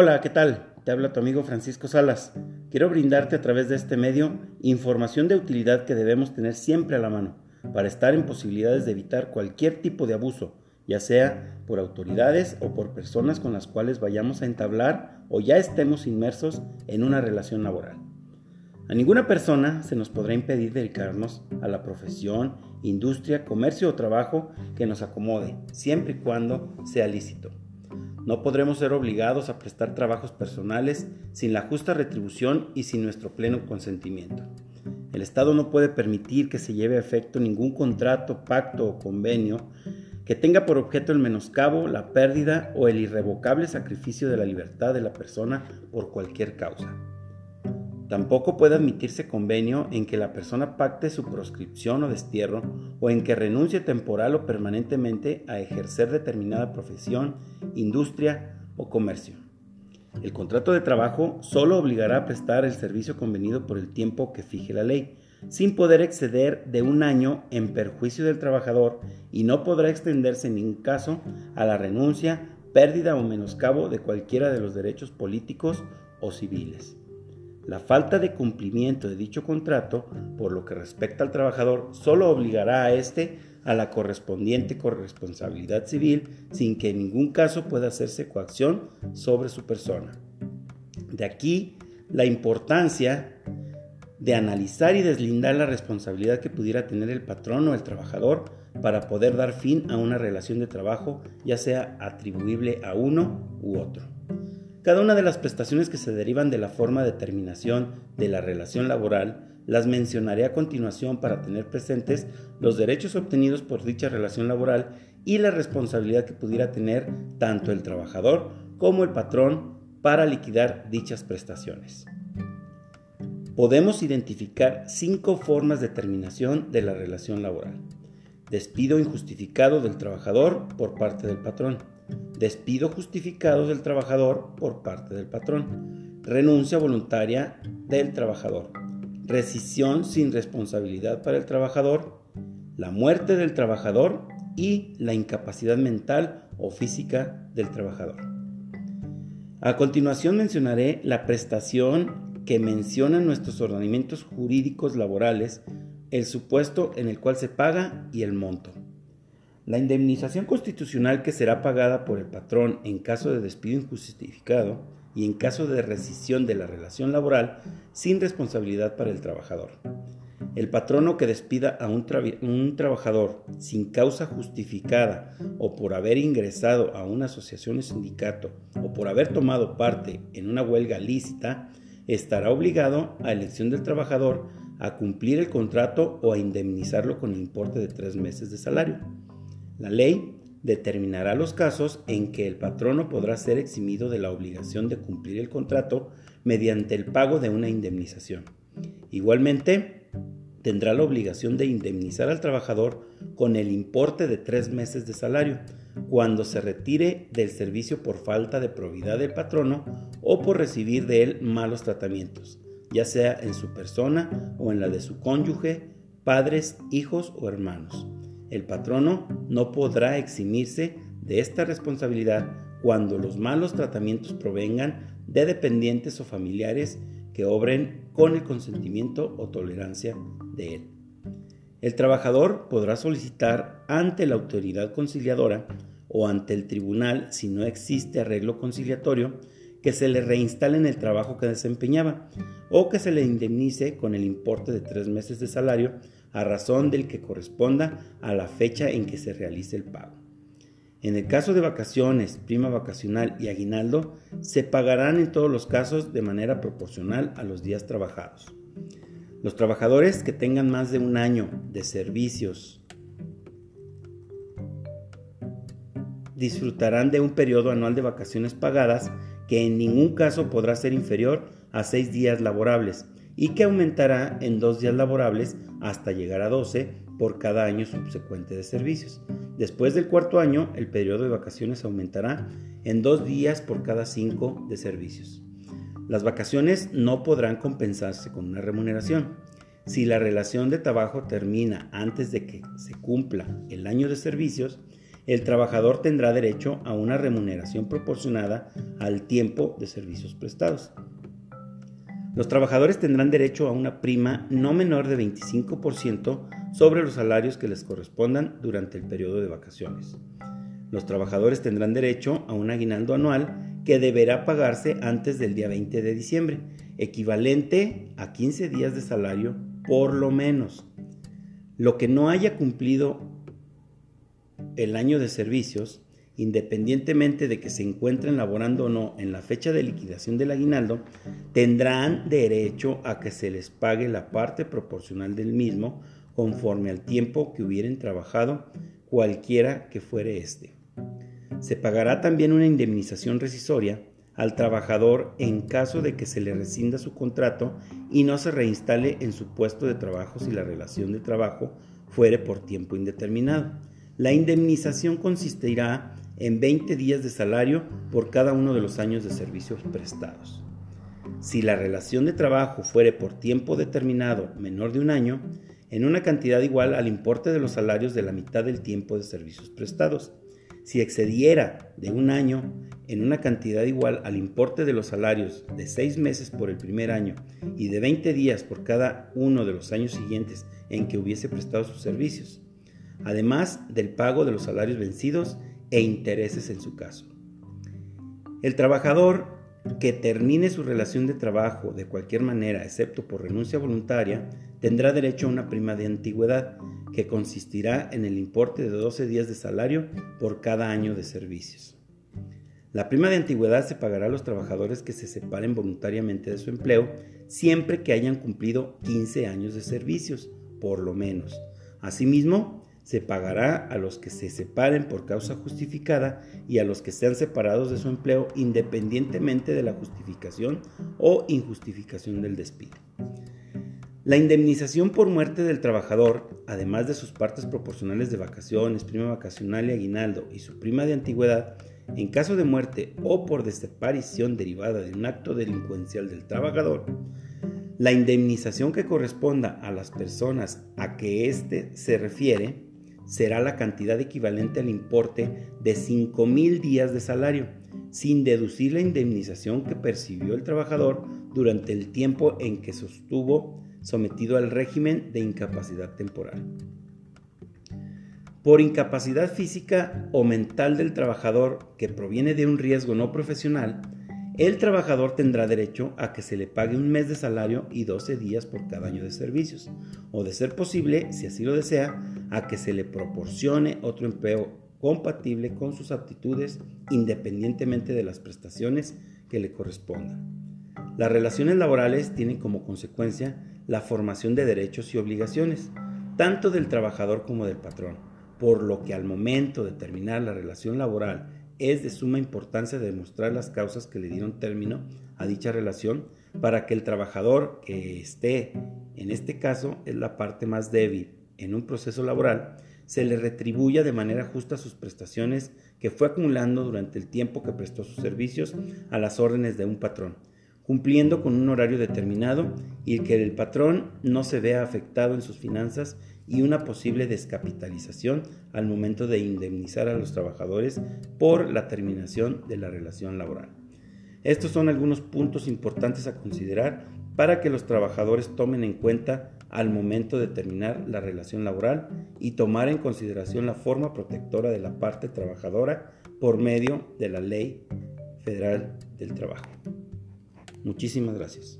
Hola, ¿qué tal? Te habla tu amigo Francisco Salas. Quiero brindarte a través de este medio información de utilidad que debemos tener siempre a la mano para estar en posibilidades de evitar cualquier tipo de abuso, ya sea por autoridades o por personas con las cuales vayamos a entablar o ya estemos inmersos en una relación laboral. A ninguna persona se nos podrá impedir dedicarnos a la profesión, industria, comercio o trabajo que nos acomode, siempre y cuando sea lícito. No podremos ser obligados a prestar trabajos personales sin la justa retribución y sin nuestro pleno consentimiento. El Estado no puede permitir que se lleve a efecto ningún contrato, pacto o convenio que tenga por objeto el menoscabo, la pérdida o el irrevocable sacrificio de la libertad de la persona por cualquier causa. Tampoco puede admitirse convenio en que la persona pacte su proscripción o destierro o en que renuncie temporal o permanentemente a ejercer determinada profesión, industria o comercio. El contrato de trabajo solo obligará a prestar el servicio convenido por el tiempo que fije la ley, sin poder exceder de un año en perjuicio del trabajador y no podrá extenderse en ningún caso a la renuncia, pérdida o menoscabo de cualquiera de los derechos políticos o civiles. La falta de cumplimiento de dicho contrato, por lo que respecta al trabajador, solo obligará a éste a la correspondiente corresponsabilidad civil sin que en ningún caso pueda hacerse coacción sobre su persona. De aquí la importancia de analizar y deslindar la responsabilidad que pudiera tener el patrón o el trabajador para poder dar fin a una relación de trabajo, ya sea atribuible a uno u otro. Cada una de las prestaciones que se derivan de la forma de terminación de la relación laboral las mencionaré a continuación para tener presentes los derechos obtenidos por dicha relación laboral y la responsabilidad que pudiera tener tanto el trabajador como el patrón para liquidar dichas prestaciones. Podemos identificar cinco formas de terminación de la relación laboral. Despido injustificado del trabajador por parte del patrón despido justificado del trabajador por parte del patrón, renuncia voluntaria del trabajador, rescisión sin responsabilidad para el trabajador, la muerte del trabajador y la incapacidad mental o física del trabajador. A continuación mencionaré la prestación que mencionan nuestros ordenamientos jurídicos laborales, el supuesto en el cual se paga y el monto. La indemnización constitucional que será pagada por el patrón en caso de despido injustificado y en caso de rescisión de la relación laboral sin responsabilidad para el trabajador. El patrono que despida a un, trabajador sin causa justificada o por haber ingresado a una asociación o sindicato o por haber tomado parte en una huelga lícita, estará obligado a elección del trabajador a cumplir el contrato o a indemnizarlo con el importe de tres meses de salario. La ley determinará los casos en que el patrono podrá ser eximido de la obligación de cumplir el contrato mediante el pago de una indemnización. Igualmente, tendrá la obligación de indemnizar al trabajador con el importe de tres meses de salario cuando se retire del servicio por falta de probidad del patrono o por recibir de él malos tratamientos, ya sea en su persona o en la de su cónyuge, padres, hijos o hermanos. El patrono no podrá eximirse de esta responsabilidad cuando los malos tratamientos provengan de dependientes o familiares que obren con el consentimiento o tolerancia de él. El trabajador podrá solicitar ante la autoridad conciliadora o ante el tribunal, si no existe arreglo conciliatorio, que se le reinstale en el trabajo que desempeñaba o que se le indemnice con el importe de tres meses de salario a razón del que corresponda a la fecha en que se realice el pago. En el caso de vacaciones, prima vacacional y aguinaldo, se pagarán en todos los casos de manera proporcional a los días trabajados. Los trabajadores que tengan más de un año de servicios disfrutarán de un periodo anual de vacaciones pagadas que en ningún caso podrá ser inferior a seis días laborables y que aumentará en dos días laborables hasta llegar a 12 por cada año subsecuente de servicios. Después del cuarto año, el periodo de vacaciones aumentará en dos días por cada cinco de servicios. Las vacaciones no podrán compensarse con una remuneración. Si la relación de trabajo termina antes de que se cumpla el año de servicios, el trabajador tendrá derecho a una remuneración proporcionada al tiempo de servicios prestados. Los trabajadores tendrán derecho a una prima no menor de 25% sobre los salarios que les correspondan durante el periodo de vacaciones. Los trabajadores tendrán derecho a un aguinaldo anual que deberá pagarse antes del día 20 de diciembre, equivalente a 15 días de salario por lo menos. Lo que no haya cumplido el año de servicios, independientemente de que se encuentren laborando o no en la fecha de liquidación del aguinaldo, tendrán derecho a que se les pague la parte proporcional del mismo conforme al tiempo que hubieran trabajado, cualquiera que fuere este. Se pagará también una indemnización rescisoria al trabajador en caso de que se le rescinda su contrato y no se reinstale en su puesto de trabajo si la relación de trabajo fuere por tiempo indeterminado. La indemnización consistirá en 20 días de salario por cada uno de los años de servicios prestados. Si la relación de trabajo fuere por tiempo determinado menor de un año, en una cantidad igual al importe de los salarios de la mitad del tiempo de servicios prestados. Si excediera de un año en una cantidad igual al importe de los salarios de seis meses por el primer año y de 20 días por cada uno de los años siguientes en que hubiese prestado sus servicios además del pago de los salarios vencidos e intereses en su caso. El trabajador que termine su relación de trabajo de cualquier manera, excepto por renuncia voluntaria, tendrá derecho a una prima de antigüedad que consistirá en el importe de 12 días de salario por cada año de servicios. La prima de antigüedad se pagará a los trabajadores que se separen voluntariamente de su empleo siempre que hayan cumplido 15 años de servicios, por lo menos. Asimismo, se pagará a los que se separen por causa justificada y a los que sean separados de su empleo independientemente de la justificación o injustificación del despido. La indemnización por muerte del trabajador, además de sus partes proporcionales de vacaciones, prima vacacional y aguinaldo y su prima de antigüedad, en caso de muerte o por desaparición derivada de un acto delincuencial del trabajador, la indemnización que corresponda a las personas a que éste se refiere será la cantidad equivalente al importe de 5.000 días de salario, sin deducir la indemnización que percibió el trabajador durante el tiempo en que sostuvo sometido al régimen de incapacidad temporal. Por incapacidad física o mental del trabajador que proviene de un riesgo no profesional, el trabajador tendrá derecho a que se le pague un mes de salario y 12 días por cada año de servicios, o de ser posible, si así lo desea, a que se le proporcione otro empleo compatible con sus aptitudes independientemente de las prestaciones que le correspondan. Las relaciones laborales tienen como consecuencia la formación de derechos y obligaciones, tanto del trabajador como del patrón, por lo que al momento de terminar la relación laboral es de suma importancia demostrar las causas que le dieron término a dicha relación para que el trabajador que esté, en este caso, es la parte más débil en un proceso laboral, se le retribuya de manera justa sus prestaciones que fue acumulando durante el tiempo que prestó sus servicios a las órdenes de un patrón, cumpliendo con un horario determinado y que el patrón no se vea afectado en sus finanzas y una posible descapitalización al momento de indemnizar a los trabajadores por la terminación de la relación laboral. Estos son algunos puntos importantes a considerar para que los trabajadores tomen en cuenta al momento de terminar la relación laboral y tomar en consideración la forma protectora de la parte trabajadora por medio de la Ley Federal del Trabajo. Muchísimas gracias.